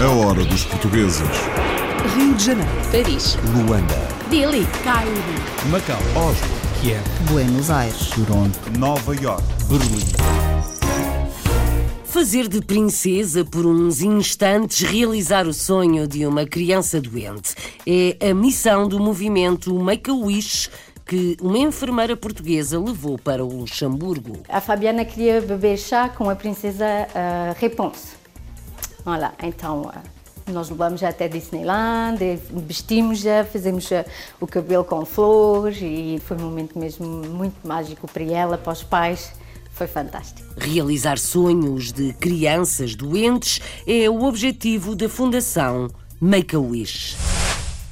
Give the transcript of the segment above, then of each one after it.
A hora dos portugueses. Rio de Janeiro. Paris. Luanda. Delhi. Cairo. Macau. Oslo. Kiev. Buenos Aires. Toronto. Nova York. Berlim. Fazer de princesa por uns instantes realizar o sonho de uma criança doente é a missão do movimento Make-A-Wish que uma enfermeira portuguesa levou para o Luxemburgo. A Fabiana queria beber chá com a princesa uh, Réponse. Olha, então nós levamos até Disneyland, vestimos-a, fizemos uh, o cabelo com flores e foi um momento mesmo muito mágico para ela, para os pais. Foi fantástico. Realizar sonhos de crianças doentes é o objetivo da Fundação Make-A-Wish.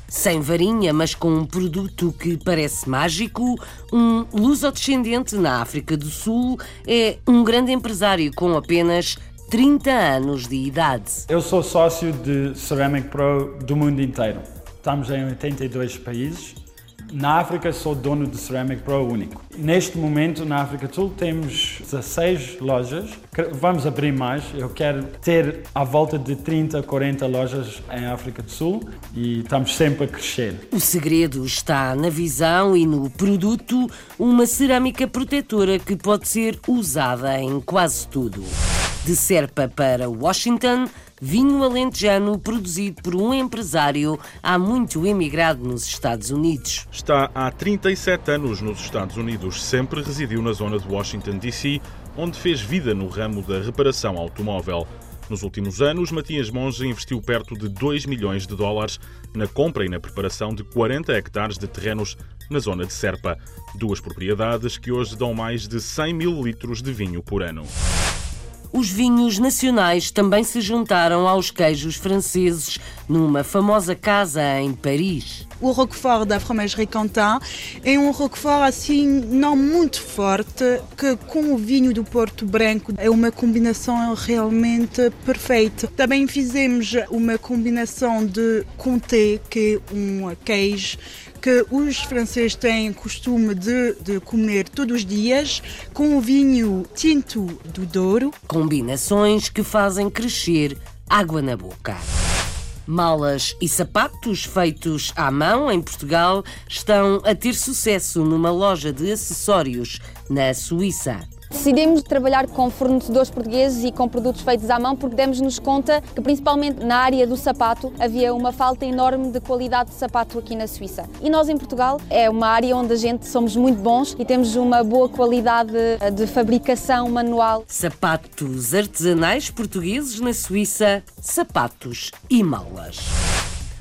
Sem varinha, mas com um produto que parece mágico, um lusodescendente na África do Sul é um grande empresário com apenas 30 anos de idade. Eu sou sócio de Ceramic Pro do mundo inteiro. Estamos em 82 países na África sou dono de Ceramic Pro único. Neste momento, na África do Sul, temos 16 lojas. Vamos abrir mais. Eu quero ter à volta de 30, 40 lojas em África do Sul e estamos sempre a crescer. O segredo está na visão e no produto, uma cerâmica protetora que pode ser usada em quase tudo. De Serpa para Washington, vinho alentejano produzido por um empresário há muito emigrado nos Estados Unidos. Está há 37 anos nos Estados Unidos, sempre residiu na zona de Washington, D.C., onde fez vida no ramo da reparação automóvel. Nos últimos anos, Matias Monge investiu perto de 2 milhões de dólares na compra e na preparação de 40 hectares de terrenos na zona de Serpa. Duas propriedades que hoje dão mais de 100 mil litros de vinho por ano os vinhos nacionais também se juntaram aos queijos franceses numa famosa casa em Paris. O Roquefort da Fromagerie Quentin é um Roquefort assim não muito forte, que com o vinho do Porto Branco é uma combinação realmente perfeita. Também fizemos uma combinação de Comté, que é um queijo que os franceses têm costume de, de comer todos os dias com o vinho tinto do Douro. Combinações que fazem crescer água na boca. Malas e sapatos feitos à mão em Portugal estão a ter sucesso numa loja de acessórios na Suíça. Decidimos trabalhar com fornecedores portugueses e com produtos feitos à mão porque demos-nos conta que, principalmente na área do sapato, havia uma falta enorme de qualidade de sapato aqui na Suíça. E nós, em Portugal, é uma área onde a gente somos muito bons e temos uma boa qualidade de fabricação manual. Sapatos artesanais portugueses na Suíça, sapatos e malas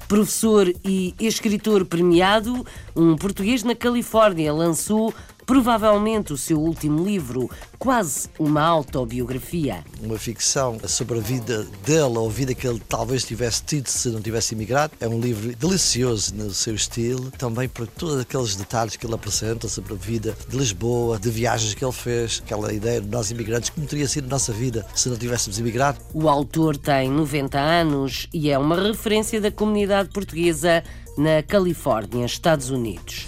professor e escritor premiado, um português na Califórnia lançou provavelmente o seu último livro, quase uma autobiografia. Uma ficção sobre a vida dele ou a vida que ele talvez tivesse tido se não tivesse emigrado. É um livro delicioso no seu estilo, também por todos aqueles detalhes que ele apresenta sobre a vida de Lisboa, de viagens que ele fez, aquela ideia de nós imigrantes, como teria sido a nossa vida se não tivéssemos imigrado. O autor tem 90 anos e é uma referência da comunidade portuguesa na Califórnia, Estados Unidos.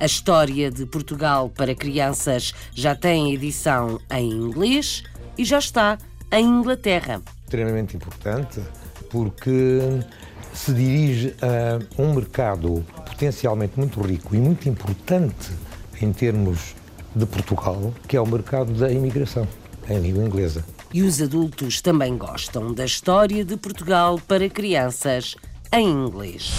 A história de Portugal para crianças já tem edição em inglês e já está em Inglaterra. Extremamente importante porque se dirige a um mercado potencialmente muito rico e muito importante em termos de Portugal, que é o mercado da imigração em língua inglesa. E os adultos também gostam da história de Portugal para crianças em inglês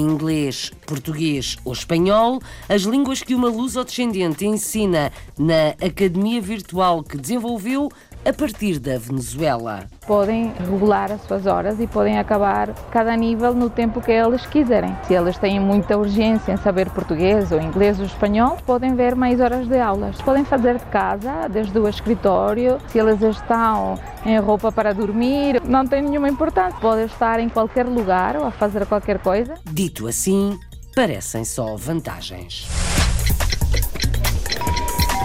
inglês, português ou espanhol, as línguas que uma luso-descendente ensina na academia virtual que desenvolveu a partir da Venezuela. Podem regular as suas horas e podem acabar cada nível no tempo que eles quiserem. Se eles têm muita urgência em saber português ou inglês ou espanhol, podem ver mais horas de aulas. Podem fazer de casa, desde o escritório. Se eles estão em roupa para dormir, não tem nenhuma importância. Podem estar em qualquer lugar ou a fazer qualquer coisa. Dito assim, parecem só vantagens.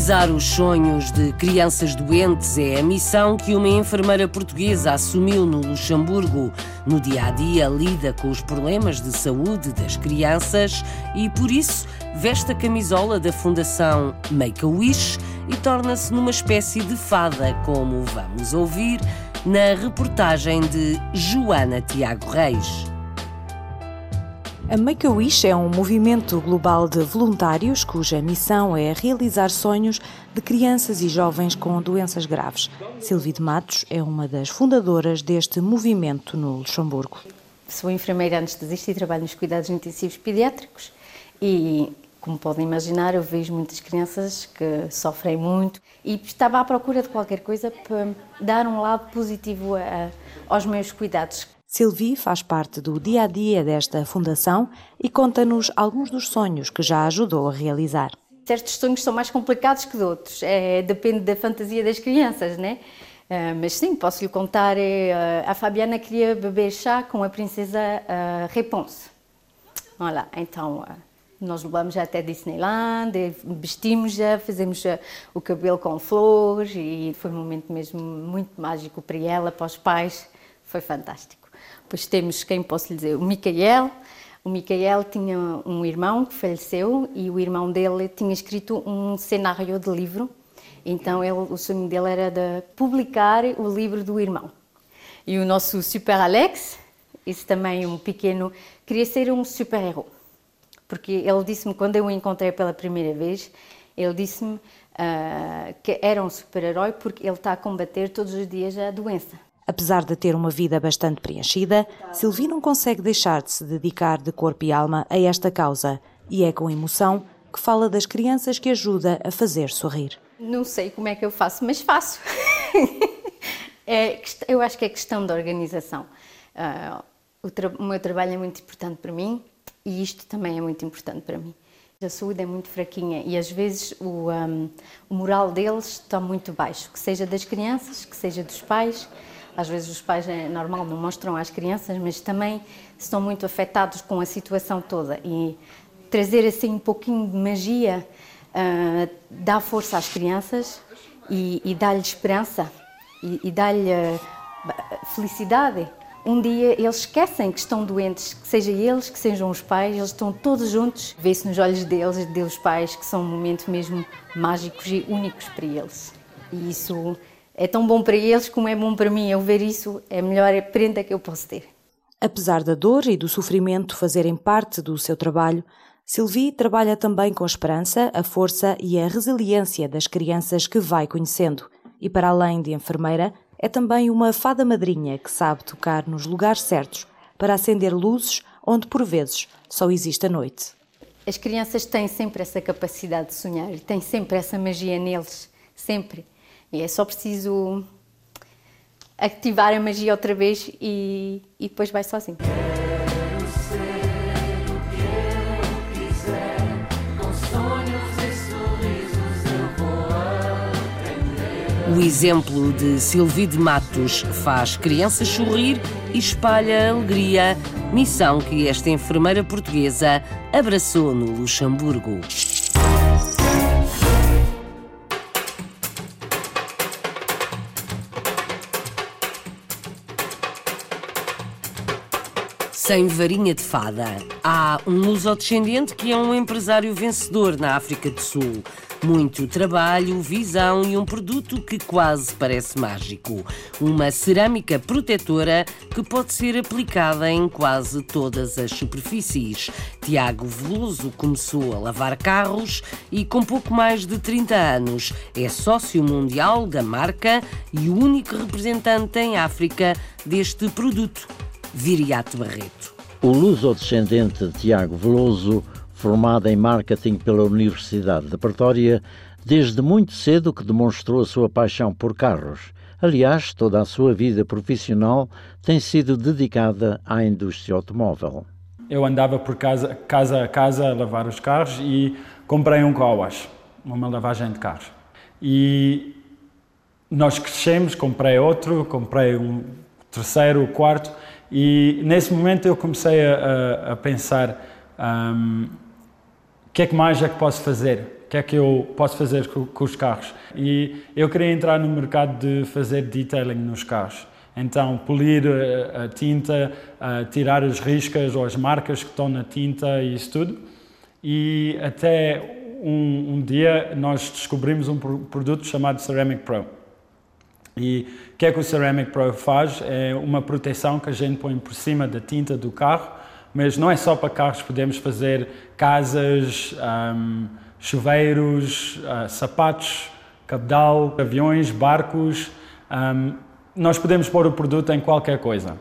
Realizar os sonhos de crianças doentes é a missão que uma enfermeira portuguesa assumiu no Luxemburgo. No dia a dia, lida com os problemas de saúde das crianças e, por isso, veste a camisola da Fundação Make-A-Wish e torna-se numa espécie de fada, como vamos ouvir na reportagem de Joana Tiago Reis. A Make-A-Wish é um movimento global de voluntários cuja missão é realizar sonhos de crianças e jovens com doenças graves. Silvia de Matos é uma das fundadoras deste movimento no Luxemburgo. Sou enfermeira anestesista e trabalho nos cuidados intensivos pediátricos e, como podem imaginar, eu vejo muitas crianças que sofrem muito e estava à procura de qualquer coisa para dar um lado positivo a, aos meus cuidados. Sylvie faz parte do dia a dia desta fundação e conta-nos alguns dos sonhos que já ajudou a realizar. Certos sonhos são mais complicados que outros, é, depende da fantasia das crianças, né? Uh, mas sim, posso lhe contar: uh, a Fabiana queria beber chá com a princesa uh, Réponse. Olha, então nós levamos até Disneyland, vestimos já, fizemos o cabelo com flores e foi um momento mesmo muito mágico para ela, para os pais, foi fantástico. Depois temos, quem posso lhe dizer, o Micael. O Micael tinha um irmão que faleceu e o irmão dele tinha escrito um cenário de livro. Então ele, o sonho dele era de publicar o livro do irmão. E o nosso Super Alex, esse também um pequeno, queria ser um super-herói. Porque ele disse-me, quando eu o encontrei pela primeira vez, ele disse-me uh, que era um super-herói porque ele está a combater todos os dias a doença. Apesar de ter uma vida bastante preenchida, Sylvie não consegue deixar de se dedicar de corpo e alma a esta causa e é com emoção que fala das crianças que ajuda a fazer sorrir. Não sei como é que eu faço, mas faço. é, eu acho que é questão de organização. Uh, o, o meu trabalho é muito importante para mim e isto também é muito importante para mim. A saúde é muito fraquinha e às vezes o, um, o moral deles está muito baixo, que seja das crianças, que seja dos pais. Às vezes os pais, é normal, não mostram às crianças, mas também estão muito afetados com a situação toda. E trazer assim um pouquinho de magia uh, dá força às crianças e, e dá-lhe esperança e, e dá-lhe uh, felicidade. Um dia eles esquecem que estão doentes, que seja eles, que sejam os pais, eles estão todos juntos. Vê-se nos olhos deles, dos pais, que são momentos mesmo mágicos e únicos para eles. E isso é tão bom para eles como é bom para mim. Eu ver isso é a melhor prenda que eu posso ter. Apesar da dor e do sofrimento fazerem parte do seu trabalho, Sylvie trabalha também com a esperança, a força e a resiliência das crianças que vai conhecendo. E para além de enfermeira, é também uma fada madrinha que sabe tocar nos lugares certos para acender luzes onde por vezes só existe a noite. As crianças têm sempre essa capacidade de sonhar, têm sempre essa magia neles, sempre. E é só preciso ativar a magia outra vez e, e depois vai sozinho. O exemplo de Sylvie de Matos faz crianças sorrir e espalha alegria, missão que esta enfermeira portuguesa abraçou no Luxemburgo. Sem varinha de fada. Há um lusodescendente que é um empresário vencedor na África do Sul. Muito trabalho, visão e um produto que quase parece mágico. Uma cerâmica protetora que pode ser aplicada em quase todas as superfícies. Tiago Veloso começou a lavar carros e, com pouco mais de 30 anos, é sócio mundial da marca e o único representante em África deste produto Viriato Barreto. O luso-descendente Tiago Veloso, formado em marketing pela Universidade de Pretória, desde muito cedo que demonstrou a sua paixão por carros. Aliás, toda a sua vida profissional tem sido dedicada à indústria automóvel. Eu andava por casa, casa a casa a lavar os carros e comprei um Coas, uma lavagem de carros. E nós crescemos, comprei outro, comprei um terceiro, quarto, e nesse momento eu comecei a, a, pensar um, o que é que mais é que posso fazer? O que é que eu posso fazer com, com os carros? E eu queria entrar no mercado de fazer detailing nos carros. Então, polir a, a tinta, a tirar as riscas ou as marcas que estão na tinta e isso tudo. E até um, um dia nós descobrimos um produto chamado Ceramic Pro. E que é que o Ceramic Pro faz? É uma proteção que a gente põe por cima da tinta do carro, mas não é só para carros, podemos fazer casas, um, chuveiros, uh, sapatos, cabedal, aviões, barcos. Um, nós podemos pôr o produto em qualquer coisa.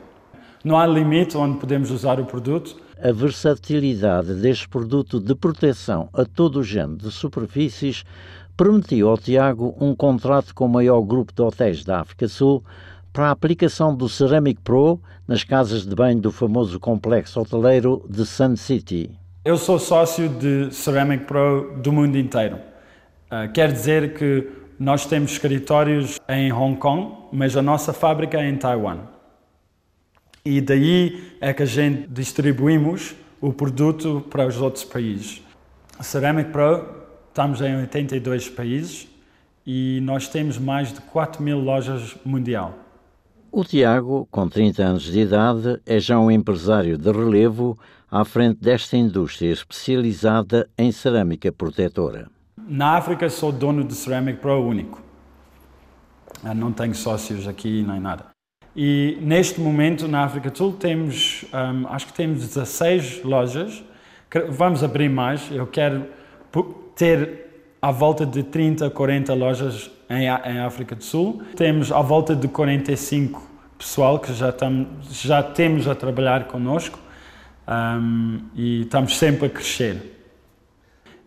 Não há limite onde podemos usar o produto. A versatilidade deste produto de proteção a todo o género de superfícies permitiu ao Tiago um contrato com o maior grupo de hotéis da África Sul para a aplicação do Ceramic Pro nas casas de banho do famoso complexo hoteleiro de Sun City. Eu sou sócio de Ceramic Pro do mundo inteiro. Uh, quer dizer que nós temos escritórios em Hong Kong, mas a nossa fábrica é em Taiwan. E daí é que a gente distribuímos o produto para os outros países. Ceramic Pro, estamos em 82 países e nós temos mais de 4 mil lojas mundial. O Tiago, com 30 anos de idade, é já um empresário de relevo à frente desta indústria especializada em cerâmica protetora. Na África sou dono de Ceramic Pro único. Não tenho sócios aqui nem nada. E neste momento na África do Sul temos, um, acho que temos 16 lojas. Vamos abrir mais. Eu quero ter à volta de 30, 40 lojas em, em África do Sul. Temos à volta de 45 pessoal que já, tam, já temos a trabalhar conosco um, e estamos sempre a crescer.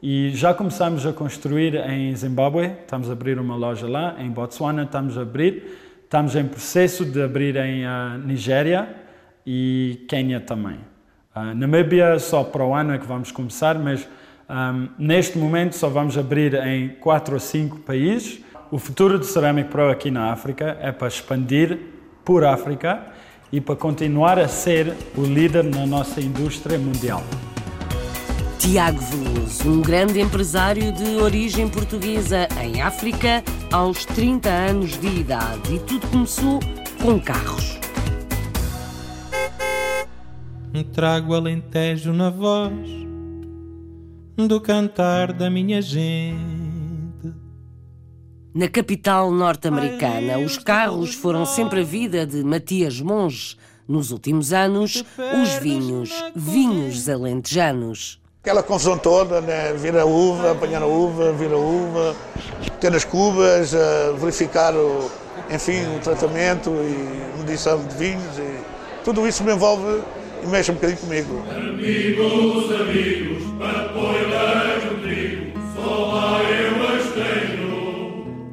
E já começamos a construir em Zimbábue, estamos a abrir uma loja lá, em Botswana estamos a abrir, estamos em processo de abrir em uh, Nigéria e Quênia também. Uh, Namíbia só para o ano é que vamos começar, mas um, neste momento só vamos abrir em quatro ou cinco países. O futuro do Ceramic Pro aqui na África é para expandir por África e para continuar a ser o líder na nossa indústria mundial. Tiago Veloso, um grande empresário de origem portuguesa em África, aos 30 anos de idade. E tudo começou com carros. Trago alentejo na voz do cantar da minha gente. Na capital norte-americana, os carros foram sempre a vida de Matias Monge. Nos últimos anos, os vinhos, vinhos alentejanos. Aquela confusão toda, né? vir a uva, apanhar a uva, vir a uva, ter as cubas, uh, verificar o, enfim, o tratamento e medição de vinhos. E tudo isso me envolve e mexe um bocadinho comigo. Amigos, amigos, para pôr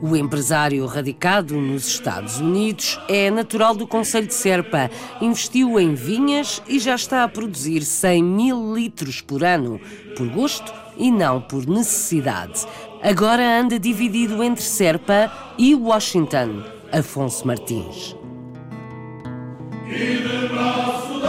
O empresário radicado nos Estados Unidos é natural do Conselho de Serpa. Investiu em vinhas e já está a produzir 100 mil litros por ano, por gosto e não por necessidade. Agora anda dividido entre Serpa e Washington. Afonso Martins. E de braço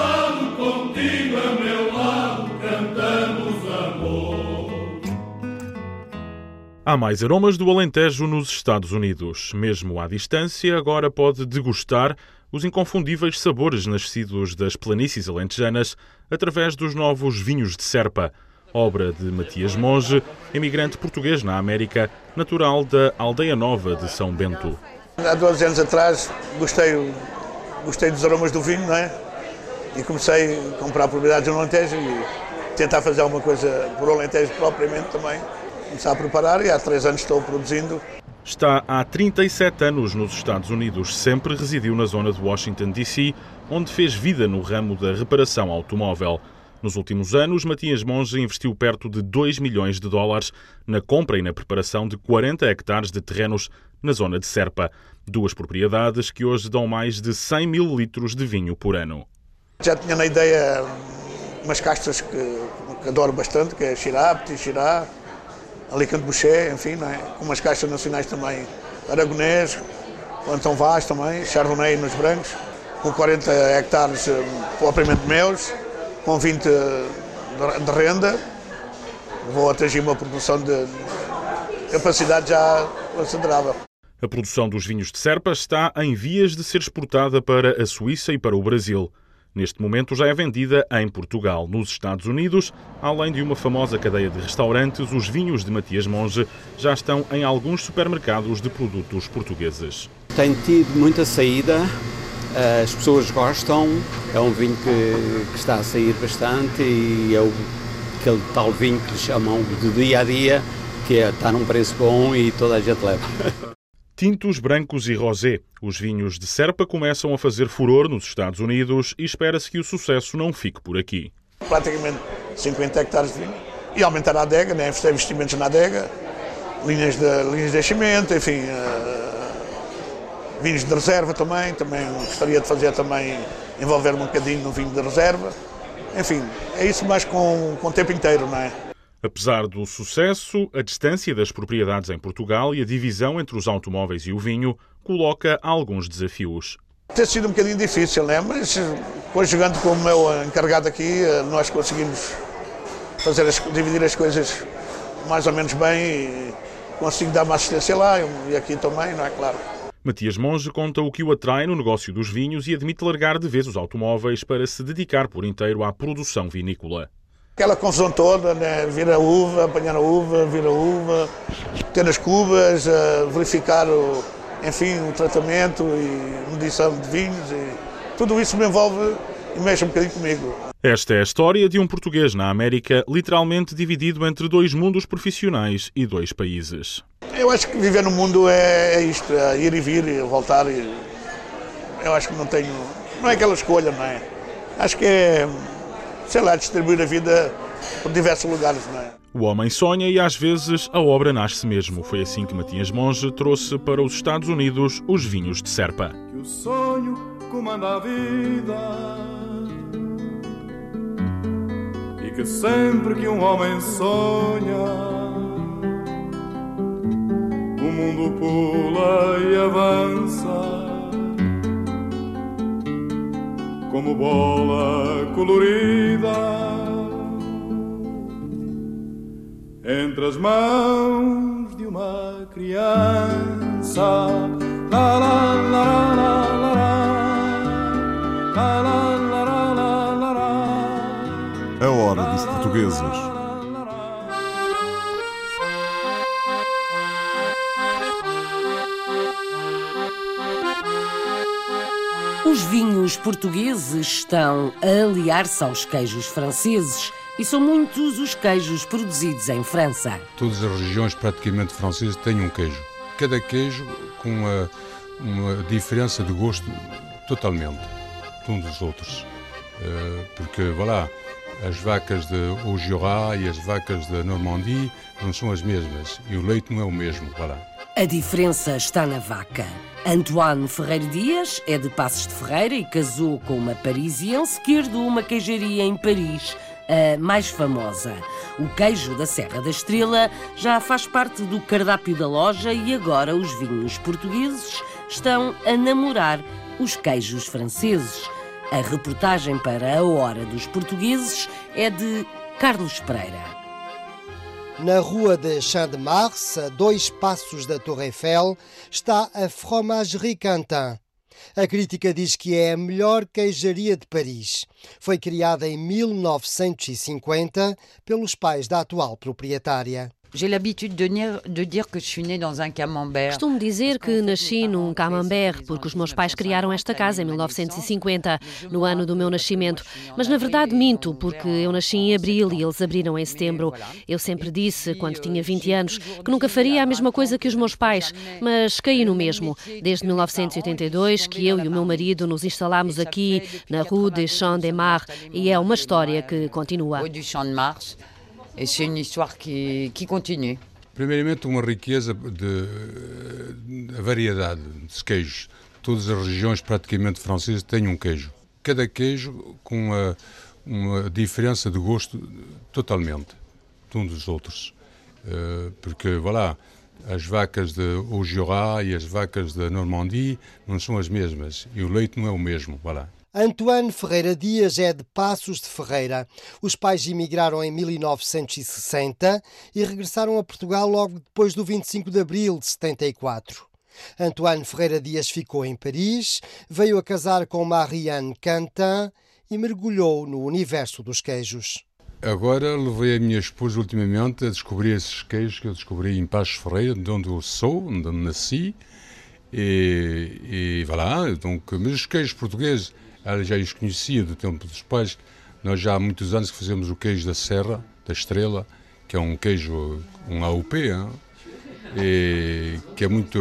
Há mais aromas do Alentejo nos Estados Unidos. Mesmo à distância, agora pode degustar os inconfundíveis sabores nascidos das planícies alentejanas através dos novos vinhos de Serpa, obra de Matias Monge, imigrante português na América, natural da Aldeia Nova de São Bento. Há 12 anos atrás gostei, gostei dos aromas do vinho, não é? E comecei a comprar propriedades no Alentejo e tentar fazer alguma coisa por Alentejo propriamente também começar a preparar e há três anos estou produzindo. Está há 37 anos nos Estados Unidos, sempre residiu na zona de Washington, D.C., onde fez vida no ramo da reparação automóvel. Nos últimos anos, Matias Monge investiu perto de 2 milhões de dólares na compra e na preparação de 40 hectares de terrenos na zona de Serpa, duas propriedades que hoje dão mais de 100 mil litros de vinho por ano. Já tinha na ideia umas castas que, que adoro bastante, que é Petit Xirá, Alicante Boucher, enfim, é? com umas caixas nacionais também, Aragonês, Antão Vaz também, Chardonnay nos brancos, com 40 hectares eh, propriamente meus, com 20 de renda vou atingir uma produção de capacidade já considerável. A produção dos vinhos de Serpa está em vias de ser exportada para a Suíça e para o Brasil. Neste momento já é vendida em Portugal. Nos Estados Unidos, além de uma famosa cadeia de restaurantes, os vinhos de Matias Monge já estão em alguns supermercados de produtos portugueses. Tem tido muita saída, as pessoas gostam, é um vinho que, que está a sair bastante e é o, aquele tal vinho que chamam de dia a dia, que é, está num preço bom e toda a gente leva. Tintos, brancos e rosé. Os vinhos de Serpa começam a fazer furor nos Estados Unidos e espera-se que o sucesso não fique por aqui. Praticamente 50 hectares de vinho. E aumentar a adega, né? investimentos na adega, linhas de, linhas de enchimento, enfim, uh, vinhos de reserva também. Também gostaria de fazer também, envolver-me um bocadinho no vinho de reserva. Enfim, é isso mais com, com o tempo inteiro, não é? Apesar do sucesso, a distância das propriedades em Portugal e a divisão entre os automóveis e o vinho coloca alguns desafios. Tem sido um bocadinho difícil, né? mas depois jogando com o meu encarregado aqui, nós conseguimos fazer as, dividir as coisas mais ou menos bem e consigo dar uma assistência lá e aqui também, não é claro. Matias Monge conta o que o atrai no negócio dos vinhos e admite largar de vez os automóveis para se dedicar por inteiro à produção vinícola. Aquela confusão toda, né? vir a uva, apanhar a uva, vir a uva, ter as cubas, uh, verificar o, enfim, o tratamento e medição de vinhos. E tudo isso me envolve e mexe um bocadinho comigo. Esta é a história de um português na América, literalmente dividido entre dois mundos profissionais e dois países. Eu acho que viver no mundo é, é isto, é ir e vir e voltar. E eu acho que não tenho. Não é aquela escolha, não é? Acho que é sei lá, distribuir a vida por diversos lugares, não é? O homem sonha e às vezes a obra nasce mesmo. Foi assim que Matias Monge trouxe para os Estados Unidos os vinhos de Serpa. Que o sonho comanda a vida e que sempre que um homem sonha o mundo pula e avança como bola colorida entre as mãos de uma criança. La, la, la, la, la, A hora dos portugueses. Os vinhos portugueses estão a aliar-se aos queijos franceses e são muitos os queijos produzidos em França. Todas as regiões praticamente francesas têm um queijo. Cada queijo com uma, uma diferença de gosto totalmente de um dos outros. Eh, porque, voilà, as vacas de Augerat e as vacas da Normandie não são as mesmas e o leite não é o mesmo, voilà. A diferença está na vaca. Antoine Ferreira Dias é de Passos de Ferreira e casou com uma parisiense que herdou uma queijaria em Paris, a mais famosa. O queijo da Serra da Estrela já faz parte do cardápio da loja e agora os vinhos portugueses estão a namorar os queijos franceses. A reportagem para a Hora dos Portugueses é de Carlos Pereira. Na rua de Champ-de-Mars, a dois passos da Torre Eiffel, está a Fromagerie Quentin. A crítica diz que é a melhor queijaria de Paris. Foi criada em 1950 pelos pais da atual proprietária. J'ai l'habitude de, de dire que je suis née dans un camembert. Costumo dizer que nasci num camembert porque os meus pais criaram esta casa em 1950, no ano do meu nascimento. Mas na verdade minto, porque eu nasci em abril e eles abriram em setembro. Eu sempre disse, quando tinha 20 anos, que nunca faria a mesma coisa que os meus pais, mas caí no mesmo. Desde 1982 que eu e o meu marido nos instalámos aqui na Rue des Champs-de-Mars e é uma história que continua. E c'est une histoire qui, qui continue. Primeiramente, uma riqueza de, de variedade de queijos. Todas as regiões praticamente francesas têm um queijo. Cada queijo com uma, uma diferença de gosto totalmente de um dos outros. Uh, porque, voilà, as vacas de Augerat e as vacas da Normandie não são as mesmas e o leite não é o mesmo, voilà. Antoine Ferreira Dias é de Passos de Ferreira. Os pais emigraram em 1960 e regressaram a Portugal logo depois do 25 de abril de 74. Antoine Ferreira Dias ficou em Paris, veio a casar com Marianne Cantin e mergulhou no universo dos queijos. Agora levei a minha esposa ultimamente a descobrir esses queijos que eu descobri em Passos Ferreira, de onde eu sou, onde nasci. E, e voilà, donc, mas os queijos portugueses, já os conhecia do tempo dos pais. Nós já há muitos anos que fazemos o queijo da Serra, da Estrela, que é um queijo, um AUP, hein? e que é muito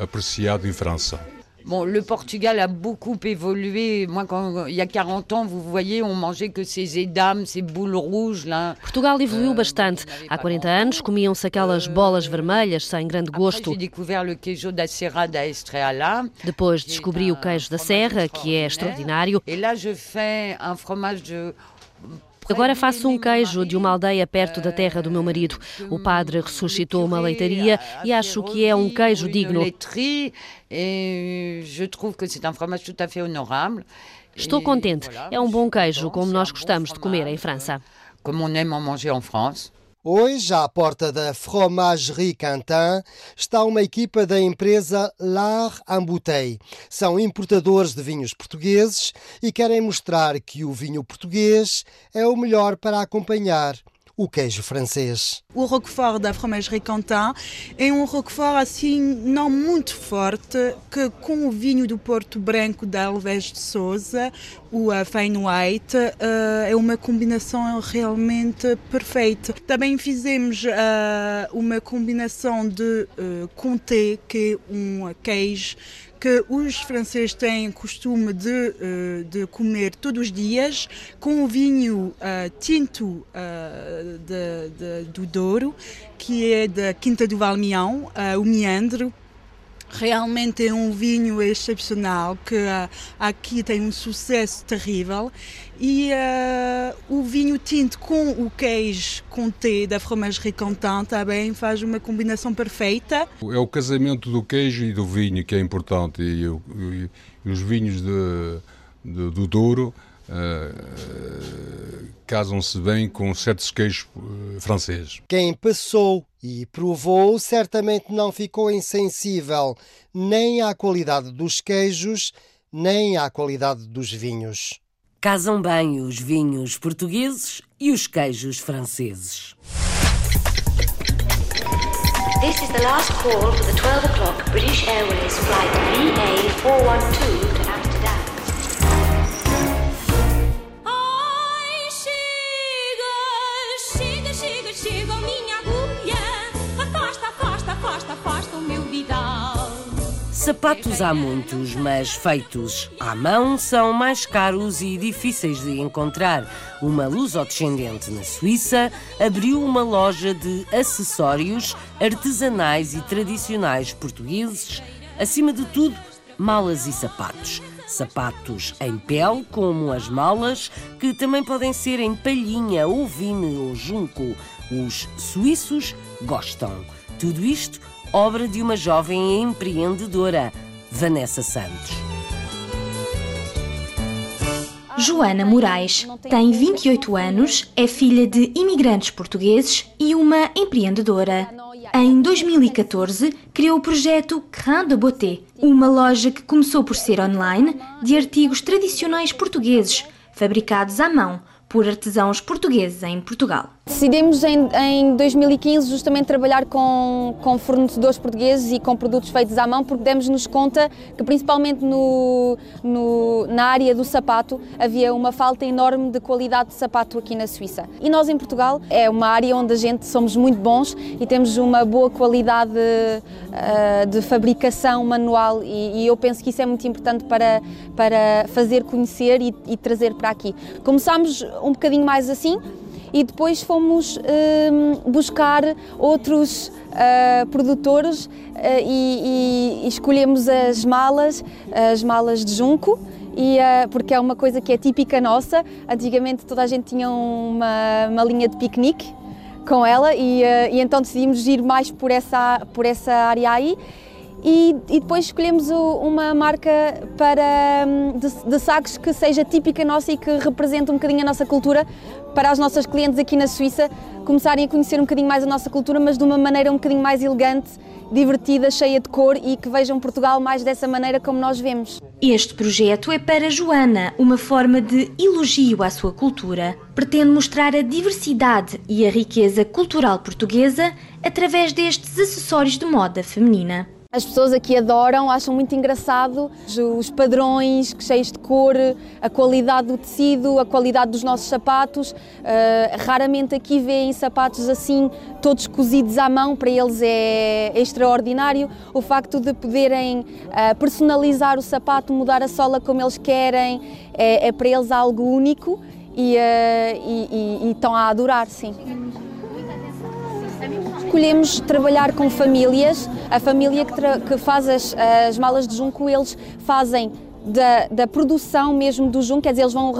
apreciado em França. Bon, le Portugal a beaucoup évolué. Moi, quand, il y a 40 ans, vous voyez, on mangeait que ces édames, ces boules rouges là. Portugal evoluiu bastante. Há 40 anos comiam-se aquelas bolas vermelhas sem grande gosto. J'ai découvert le queijo da Serra da Estrela. Depois descobri o queijo da Serra, que é extraordinário. Et là, je fais un fromage de Agora faço um queijo de uma aldeia perto da terra do meu marido. O padre ressuscitou uma leitaria e acho que é um queijo digno. Estou contente. É um bom queijo, como nós gostamos de comer em França. Como on aime manger en France. Hoje, à porta da Fromagerie Quentin, está uma equipa da empresa L'Art en Bouteille. São importadores de vinhos portugueses e querem mostrar que o vinho português é o melhor para acompanhar o queijo francês. O Roquefort da Fromagerie Quentin é um Roquefort assim não muito forte, que com o vinho do Porto Branco da Alves de Souza, o Fine White, uh, é uma combinação realmente perfeita. Também fizemos uh, uma combinação de Comté, que é um queijo que os franceses têm costume de, de comer todos os dias, com o vinho uh, tinto uh, de, de, do Douro, que é da Quinta do Valmião, uh, o Meandro. Realmente é um vinho excepcional que aqui tem um sucesso terrível. E o vinho tinto com o queijo comté da Fromagerie Quentin também faz uma combinação perfeita. É o casamento do queijo e do vinho que é importante. E, e, e os vinhos de, de, do Douro uh, casam-se bem com certos queijos uh, franceses. Quem passou e provou certamente não ficou insensível nem à qualidade dos queijos, nem à qualidade dos vinhos. Casam bem os vinhos portugueses e os queijos franceses. This is the last call for the 12 o'clock British Airways flight VA412 Sapatos há muitos, mas feitos à mão são mais caros e difíceis de encontrar. Uma luso-descendente na Suíça abriu uma loja de acessórios artesanais e tradicionais portugueses, acima de tudo, malas e sapatos. Sapatos em pele, como as malas, que também podem ser em palhinha, ou vine ou junco. Os suíços gostam. Tudo isto obra de uma jovem empreendedora, Vanessa Santos. Joana Moraes tem 28 anos, é filha de imigrantes portugueses e uma empreendedora. Em 2014, criou o projeto Crin de Beauté, uma loja que começou por ser online de artigos tradicionais portugueses, fabricados à mão por artesãos portugueses em Portugal. Decidimos em, em 2015 justamente trabalhar com, com fornecedores portugueses e com produtos feitos à mão porque demos-nos conta que principalmente no, no, na área do sapato havia uma falta enorme de qualidade de sapato aqui na Suíça. E nós em Portugal é uma área onde a gente somos muito bons e temos uma boa qualidade uh, de fabricação manual e, e, eu penso que isso é muito importante para, para fazer conhecer e, e trazer para aqui. Começámos um bocadinho mais assim e depois fomos uh, buscar outros uh, produtores uh, e, e, escolhemos as malas, as malas de junco. E, porque é uma coisa que é típica nossa. Antigamente toda a gente tinha uma, uma linha de piquenique com ela e, e então decidimos ir mais por essa, por essa área aí e, e depois escolhemos o, uma marca para, hum, de, de, sacos que seja típica nossa e que represente um bocadinho a nossa cultura para as nossas clientes aqui na Suíça começarem a conhecer um bocadinho mais a nossa cultura, mas de uma maneira um bocadinho mais elegante, divertida, cheia de cor e que vejam Portugal mais dessa maneira como nós vemos. Este projeto é para Joana uma forma de elogio à sua cultura. Pretende mostrar a diversidade e a riqueza cultural portuguesa através destes acessórios de moda feminina. As pessoas aqui adoram, acham muito engraçado os padrões cheios de cor, a qualidade do tecido, a qualidade dos nossos sapatos. Uh, raramente aqui vêem sapatos assim, todos cozidos à mão, para eles é, é extraordinário. O facto de poderem uh, personalizar o sapato, mudar a sola como eles querem, é, é para eles algo único e, uh, e, e, e estão a adorar, sim escolhemos trabalhar com famílias. A família que, que faz as, as, malas de junco, eles fazem da, da, produção mesmo do junco, quer dizer, eles vão,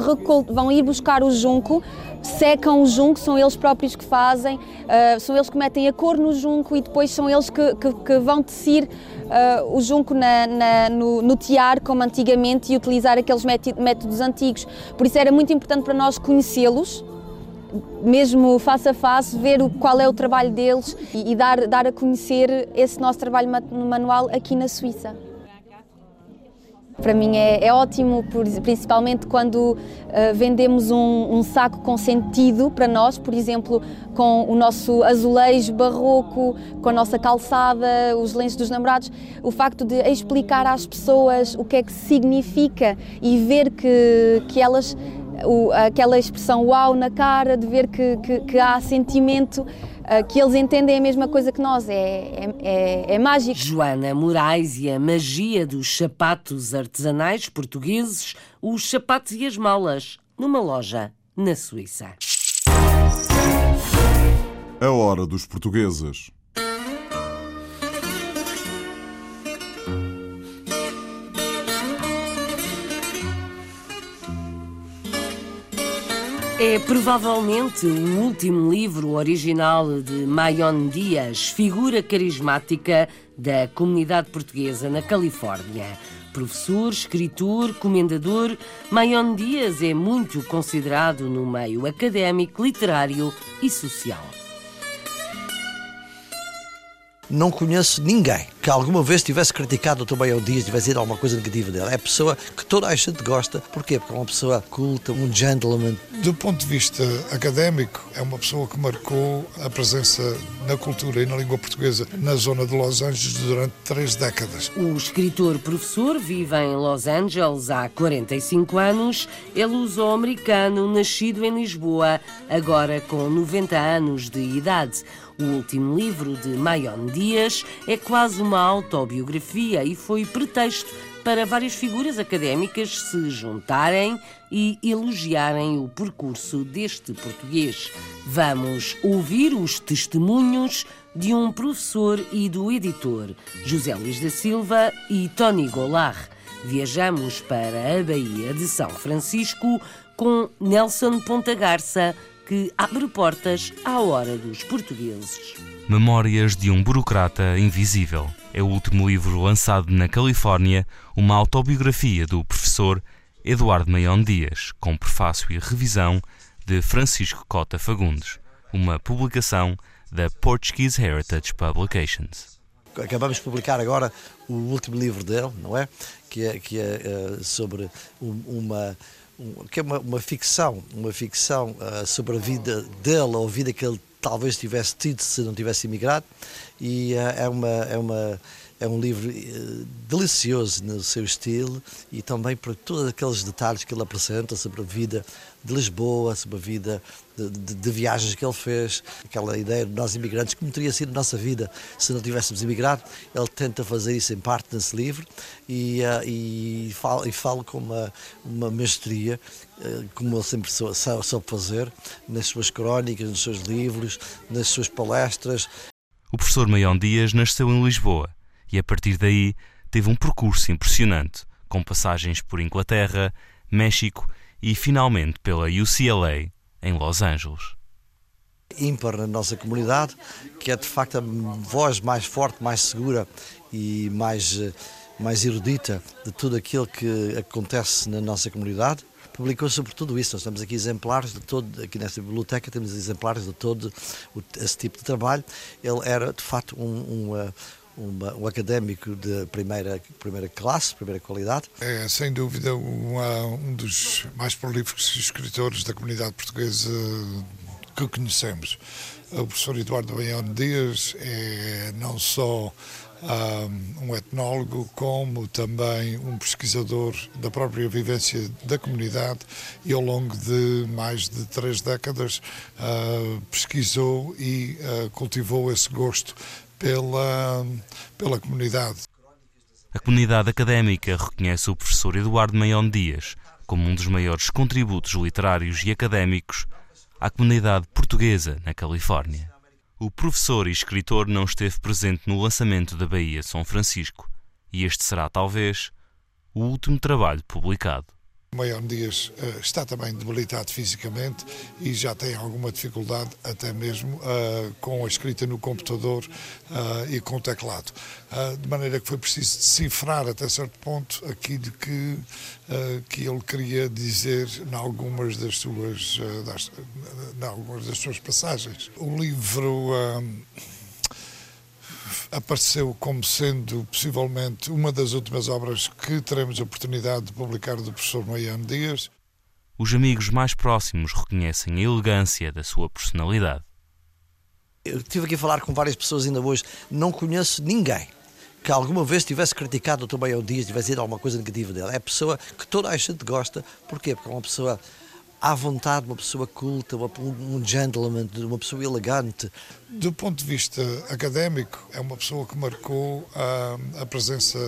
vão ir buscar o junco, secam o junco, são eles próprios que fazem, uh, são eles que metem a cor no junco e depois são eles que, que, que vão tecer uh, o junco na, na, no, no tiar, como antigamente, e utilizar aqueles métodos antigos. Por isso era muito importante para nós conhecê-los mesmo face a face, ver o, qual é o trabalho deles e, e dar, dar a conhecer esse nosso trabalho manual aqui na Suíça. Para mim é, é, ótimo, principalmente quando uh, vendemos um, um, saco com sentido para nós, por exemplo, com o nosso azulejo barroco, com a nossa calçada, os lenços dos namorados. O facto de explicar às pessoas o que é que significa e ver que, que elas o, aquela expressão uau na cara, de ver que, que, que há sentimento, uh, que eles entendem a mesma coisa que nós, é, é, é, é mágico. Joana Moraes e a magia dos sapatos artesanais portugueses, os sapatos e as malas, numa loja na Suíça. A hora dos portugueses. É provavelmente o último livro original de Mayon Dias, figura carismática da comunidade portuguesa na Califórnia. Professor, escritor, comendador, Mayon Dias é muito considerado no meio académico, literário e social. Não conheço ninguém que alguma vez tivesse criticado o Tomé Dias, tivesse dito alguma coisa negativa dele. É a pessoa que toda a gente gosta. Porquê? Porque é uma pessoa culta, um gentleman. Do ponto de vista académico, é uma pessoa que marcou a presença na cultura e na língua portuguesa na zona de Los Angeles durante três décadas. O escritor-professor vive em Los Angeles há 45 anos. É luso-americano, nascido em Lisboa, agora com 90 anos de idade. O último livro de Mayon Dias é quase uma autobiografia e foi pretexto para várias figuras académicas se juntarem e elogiarem o percurso deste português. Vamos ouvir os testemunhos de um professor e do editor, José Luís da Silva e Tony Goulart. Viajamos para a Baía de São Francisco com Nelson Ponta Garça, que abre portas à hora dos portugueses. Memórias de um Burocrata Invisível. É o último livro lançado na Califórnia, uma autobiografia do professor Eduardo Maion Dias, com prefácio e revisão de Francisco Cota Fagundes, uma publicação da Portuguese Heritage Publications. Acabamos de publicar agora o último livro dele, não é? Que é, que é uh, sobre uma que é uma, uma ficção, uma ficção uh, sobre a vida dele ou a vida que ele talvez tivesse tido se não tivesse emigrado. E uh, é uma é uma é um livro uh, delicioso no seu estilo e também por todos aqueles detalhes que ele apresenta sobre a vida de Lisboa, sobre a vida de, de, de, viagens que ele fez, aquela ideia de nós imigrantes, como teria sido a nossa vida se não tivéssemos imigrado. Ele tenta fazer isso em parte nesse livro e, uh, e, fala, e fala com uma, uma mestria, uh, como ele sempre soube, soube fazer, nas suas crónicas, nos seus livros, nas suas palestras. O professor Maion Dias nasceu em Lisboa e, a partir daí, teve um percurso impressionante, com passagens por Inglaterra, México e finalmente pela UCLA em Los Angeles. ímpar na nossa comunidade, que é de facto a voz mais forte, mais segura e mais, mais erudita de tudo aquilo que acontece na nossa comunidade publicou sobre tudo isso. Nós temos aqui exemplares de todo, aqui nesta biblioteca temos exemplares de todo esse tipo de trabalho. Ele era de facto um, um, uma, um académico de primeira, primeira classe, primeira qualidade. É, sem dúvida, um, um dos mais prolíficos escritores da comunidade portuguesa que conhecemos. O professor Eduardo Banhão Dias é não só um etnólogo, como também um pesquisador da própria vivência da comunidade e ao longo de mais de três décadas uh, pesquisou e uh, cultivou esse gosto pela, pela comunidade. A comunidade académica reconhece o professor Eduardo Maion Dias como um dos maiores contributos literários e académicos à comunidade portuguesa na Califórnia. O professor e escritor não esteve presente no lançamento da Bahia São Francisco, e este será talvez o último trabalho publicado. Maior Dias uh, está também debilitado fisicamente e já tem alguma dificuldade, até mesmo uh, com a escrita no computador uh, e com o teclado. de maneira que foi preciso decifrar até certo ponto aquilo que, que ele queria dizer em algumas das suas, das, em algumas das suas passagens. O livro apareceu como sendo possivelmente uma das últimas obras que teremos a oportunidade de publicar do professor Maiano Dias. Os amigos mais próximos reconhecem a elegância da sua personalidade. Eu estive aqui a falar com várias pessoas ainda hoje, não conheço ninguém que alguma vez tivesse criticado o Tomé Dias, tivesse dito alguma coisa negativa dele. É a pessoa que toda a gente gosta. Porquê? Porque é uma pessoa à vontade, uma pessoa culta, um gentleman, uma pessoa elegante. Do ponto de vista académico, é uma pessoa que marcou a, a presença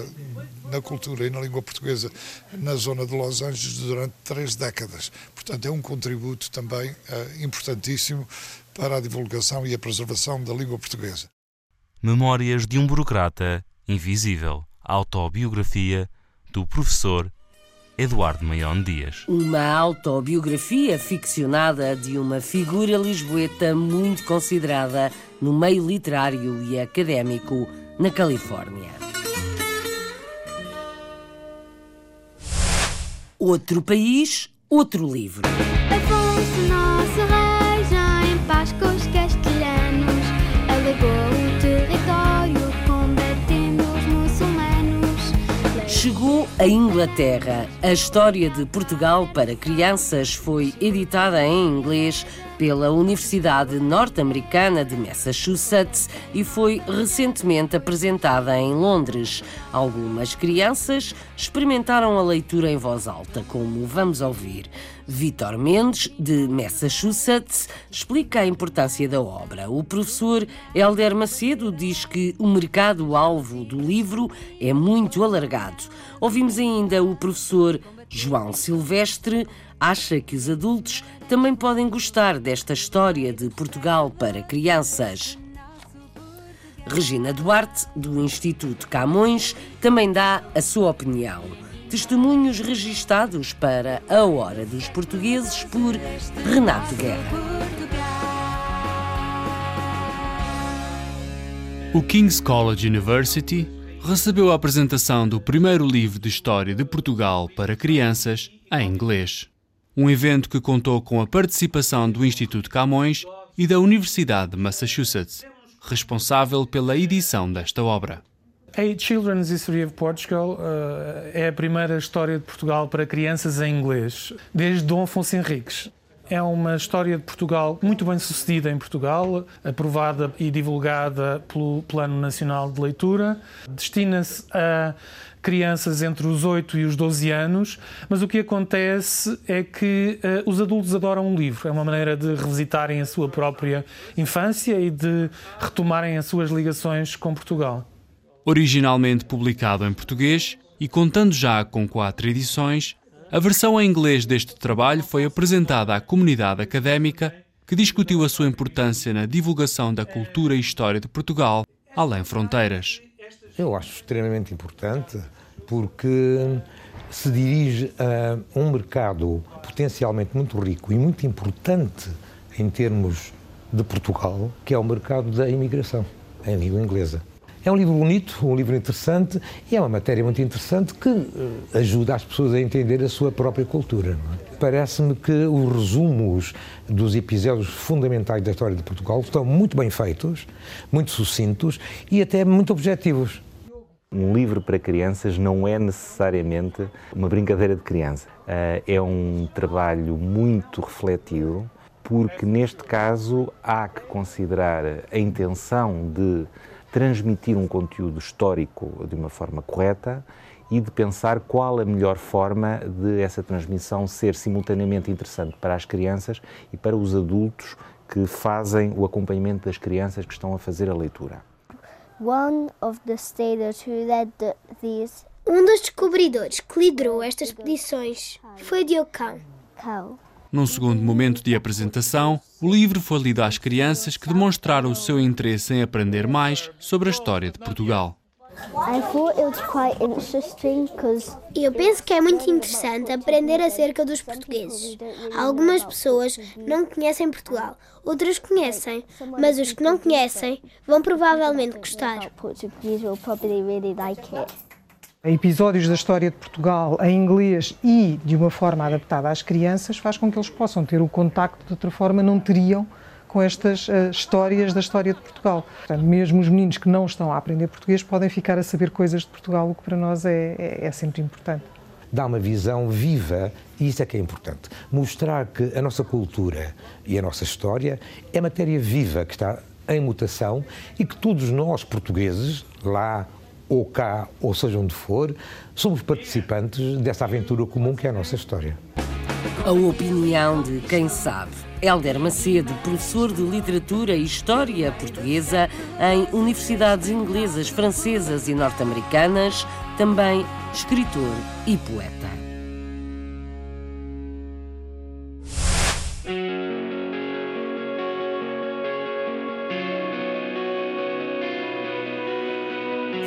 na cultura e na língua portuguesa na zona de Los Angeles durante três décadas. Portanto, é um contributo também uh, importantíssimo para a divulgação e a preservação da língua portuguesa. Memórias de um burocrata invisível. Autobiografia do professor Eduardo Maion Dias. Uma autobiografia ficcionada de uma figura lisboeta muito considerada no meio literário e académico na Califórnia. Outro país, outro livro. A Inglaterra. A história de Portugal para crianças foi editada em inglês pela Universidade Norte-Americana de Massachusetts e foi recentemente apresentada em Londres. Algumas crianças experimentaram a leitura em voz alta, como vamos ouvir. Vitor Mendes, de Massachusetts, explica a importância da obra. O professor Helder Macedo diz que o mercado-alvo do livro é muito alargado. Ouvimos ainda o professor João Silvestre acha que os adultos também podem gostar desta história de Portugal para crianças. Regina Duarte, do Instituto Camões, também dá a sua opinião. Testemunhos registados para A Hora dos Portugueses por Renato Guerra. O King's College University recebeu a apresentação do primeiro livro de história de Portugal para crianças em inglês. Um evento que contou com a participação do Instituto Camões e da Universidade de Massachusetts, responsável pela edição desta obra. A Children's History of Portugal uh, é a primeira história de Portugal para crianças em inglês, desde Dom Afonso Henriques. É uma história de Portugal muito bem sucedida em Portugal, aprovada e divulgada pelo Plano Nacional de Leitura. Destina-se a crianças entre os 8 e os 12 anos, mas o que acontece é que uh, os adultos adoram um livro. É uma maneira de revisitarem a sua própria infância e de retomarem as suas ligações com Portugal. Originalmente publicado em português e contando já com quatro edições, a versão em inglês deste trabalho foi apresentada à comunidade académica que discutiu a sua importância na divulgação da cultura e história de Portugal, além fronteiras. Eu acho extremamente importante porque se dirige a um mercado potencialmente muito rico e muito importante em termos de Portugal, que é o mercado da imigração em língua inglesa. É um livro bonito, um livro interessante e é uma matéria muito interessante que eh, ajuda as pessoas a entender a sua própria cultura. É? Parece-me que os resumos dos episódios fundamentais da história de Portugal estão muito bem feitos, muito sucintos e até muito objetivos. Um livro para crianças não é necessariamente uma brincadeira de criança. Eh, é um trabalho muito refletido, porque neste caso há que considerar a intenção de transmitir um conteúdo histórico de uma forma correta e de pensar qual a melhor forma de essa transmissão ser simultaneamente interessante para as crianças e para os adultos que fazem o acompanhamento das crianças que estão a fazer a leitura. One of the sailors who led the, these um dos descobridores que liderou estas expedições foi Diocão. Num segundo momento de apresentação, o livro foi lido às crianças que demonstraram o seu interesse em aprender mais sobre a história de Portugal. Eu penso que é muito interessante aprender acerca dos portugueses. Algumas pessoas não conhecem Portugal, outras conhecem, mas os que não conhecem vão provavelmente gostar episódios da história de Portugal em inglês e de uma forma adaptada às crianças faz com que eles possam ter o contacto de outra forma não teriam com estas uh, histórias da história de Portugal. Portanto, mesmo os meninos que não estão a aprender português podem ficar a saber coisas de Portugal, o que para nós é, é, é sempre importante. Dá uma visão viva e isso é que é importante. Mostrar que a nossa cultura e a nossa história é matéria viva que está em mutação e que todos nós, portugueses, lá ou cá, ou seja onde for, somos participantes dessa aventura comum que é a nossa história. A opinião de quem sabe. Helder Macedo, professor de Literatura e História Portuguesa em universidades inglesas, francesas e norte-americanas, também escritor e poeta.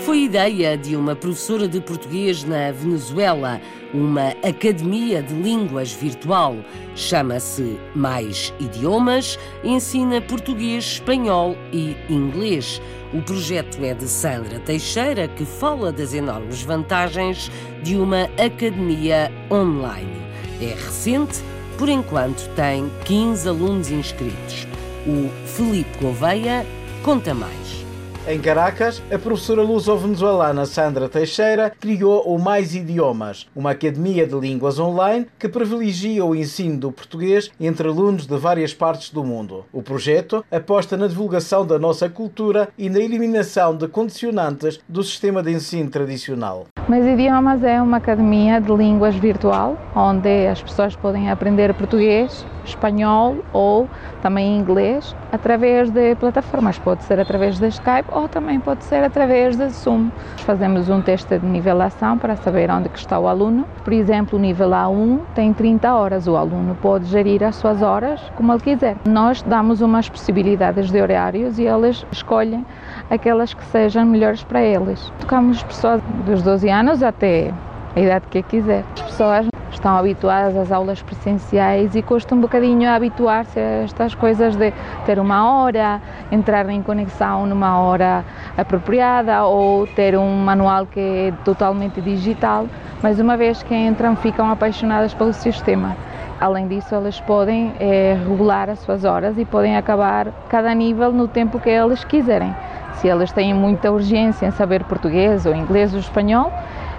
Foi ideia de uma professora de português na Venezuela, uma academia de línguas virtual. Chama-se Mais Idiomas, ensina português, espanhol e inglês. O projeto é de Sandra Teixeira, que fala das enormes vantagens de uma academia online. É recente, por enquanto tem 15 alunos inscritos. O Felipe Gouveia conta mais. Em Caracas, a professora luso-venezuelana Sandra Teixeira criou o Mais Idiomas, uma academia de línguas online que privilegia o ensino do português entre alunos de várias partes do mundo. O projeto aposta na divulgação da nossa cultura e na eliminação de condicionantes do sistema de ensino tradicional. Mais Idiomas é uma academia de línguas virtual, onde as pessoas podem aprender português, espanhol ou também inglês através de plataformas. Pode ser através da Skype ou também pode ser através da Zoom. Fazemos um teste de nivelação para saber onde está o aluno. Por exemplo, o nível A1 tem 30 horas. O aluno pode gerir as suas horas como ele quiser. Nós damos umas possibilidades de horários e eles escolhem aquelas que sejam melhores para eles. Tocamos pessoas dos 12 anos até a idade que quiser. As pessoas estão habituadas às aulas presenciais e custa um bocadinho habituar-se a estas coisas de ter uma hora, entrar em conexão numa hora apropriada ou ter um manual que é totalmente digital, mas uma vez que entram ficam apaixonadas pelo sistema. Além disso, elas podem é, regular as suas horas e podem acabar cada nível no tempo que eles quiserem. Se elas têm muita urgência em saber português ou inglês ou espanhol,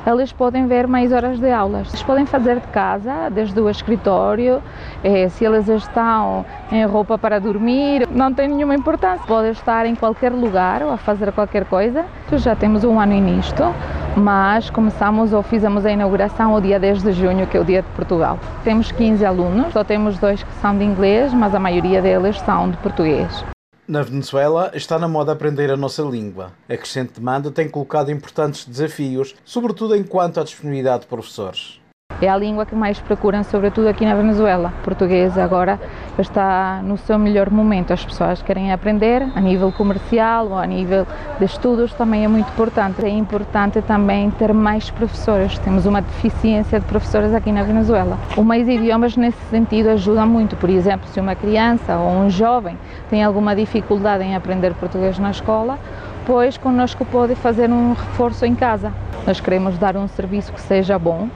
eles podem ver mais horas de aulas. Eles podem fazer de casa, desde o escritório, eh, se eles estão em roupa para dormir, não tem nenhuma importância. Podem estar em qualquer lugar ou a fazer qualquer coisa. Já temos um ano nisto, mas começamos ou fizemos a inauguração o dia 10 de junho, que é o dia de Portugal. Temos 15 alunos, só temos dois que são de inglês, mas a maioria deles são de português. Na Venezuela está na moda aprender a nossa língua. A crescente demanda tem colocado importantes desafios, sobretudo enquanto à disponibilidade de professores. É a língua que mais procuram, sobretudo aqui na Venezuela. Português agora está no seu melhor momento. As pessoas querem aprender a nível comercial ou a nível de estudos também é muito importante. É importante também ter mais professores. Temos uma deficiência de professores aqui na Venezuela. O mais idiomas nesse sentido ajuda muito. Por exemplo, se uma criança ou um jovem tem alguma dificuldade em aprender português na escola, pois conosco pode fazer um reforço em casa. Nós queremos dar um serviço que seja bom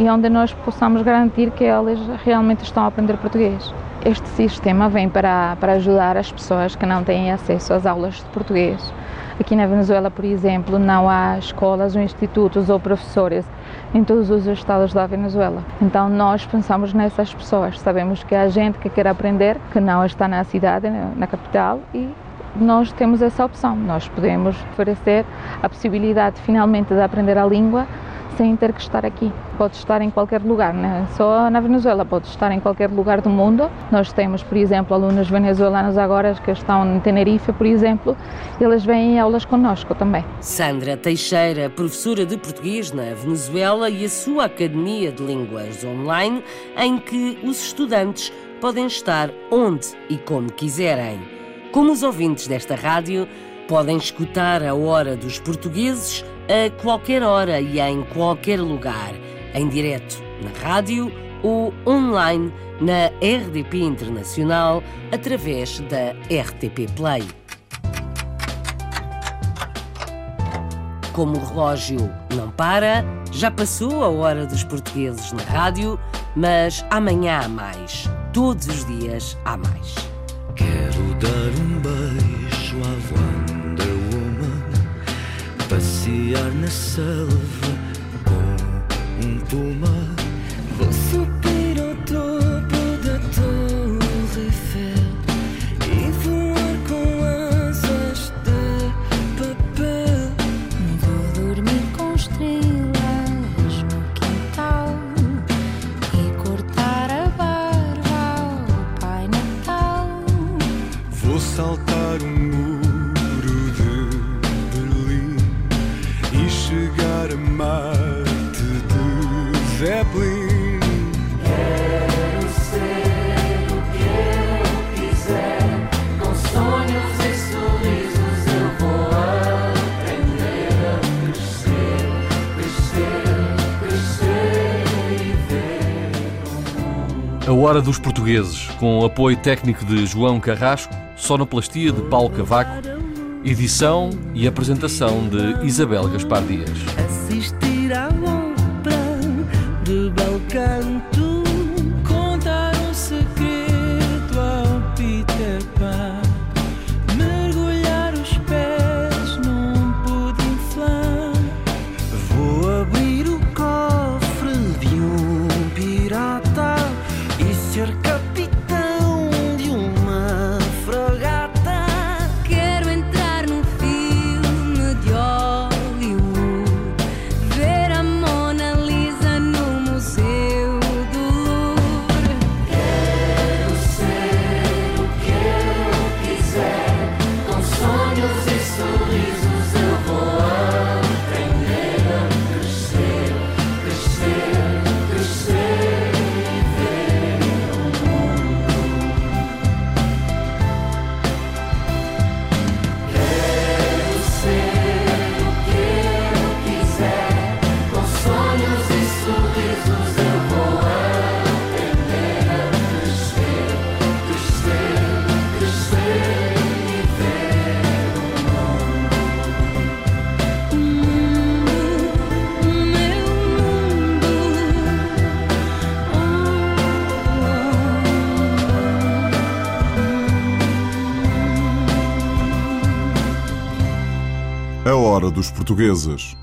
e onde nós possamos garantir que eles realmente estão a aprender português. Este sistema vem para, para ajudar as pessoas que não têm acesso às aulas de português. Aqui na Venezuela, por exemplo, não há escolas ou institutos ou professores em todos os estados da Venezuela. Então nós pensamos nessas pessoas. Sabemos que há gente que quer aprender, que não está na cidade, na capital, e nós temos essa opção. Nós podemos oferecer a possibilidade finalmente de aprender a língua sem ter que estar aqui. Pode estar em qualquer lugar, né? só na Venezuela, pode estar em qualquer lugar do mundo. Nós temos, por exemplo, alunos venezuelanos agora que estão em Tenerife, por exemplo, eles vêm em aulas conosco também. Sandra Teixeira, professora de português na Venezuela e a sua Academia de Línguas Online, em que os estudantes podem estar onde e como quiserem. Como os ouvintes desta rádio, podem escutar a Hora dos Portugueses a qualquer hora e em qualquer lugar, em direto na rádio ou online na RDP Internacional através da RTP Play. Como o relógio não para, já passou a hora dos portugueses na rádio, mas amanhã há mais. Todos os dias há mais. Quero dar um beijo à Woman, passear na selva com um puma. Vou Hora dos Portugueses, com apoio técnico de João Carrasco, sonoplastia de Paulo Cavaco, edição e apresentação de Isabel Gaspar Dias. Portugueses.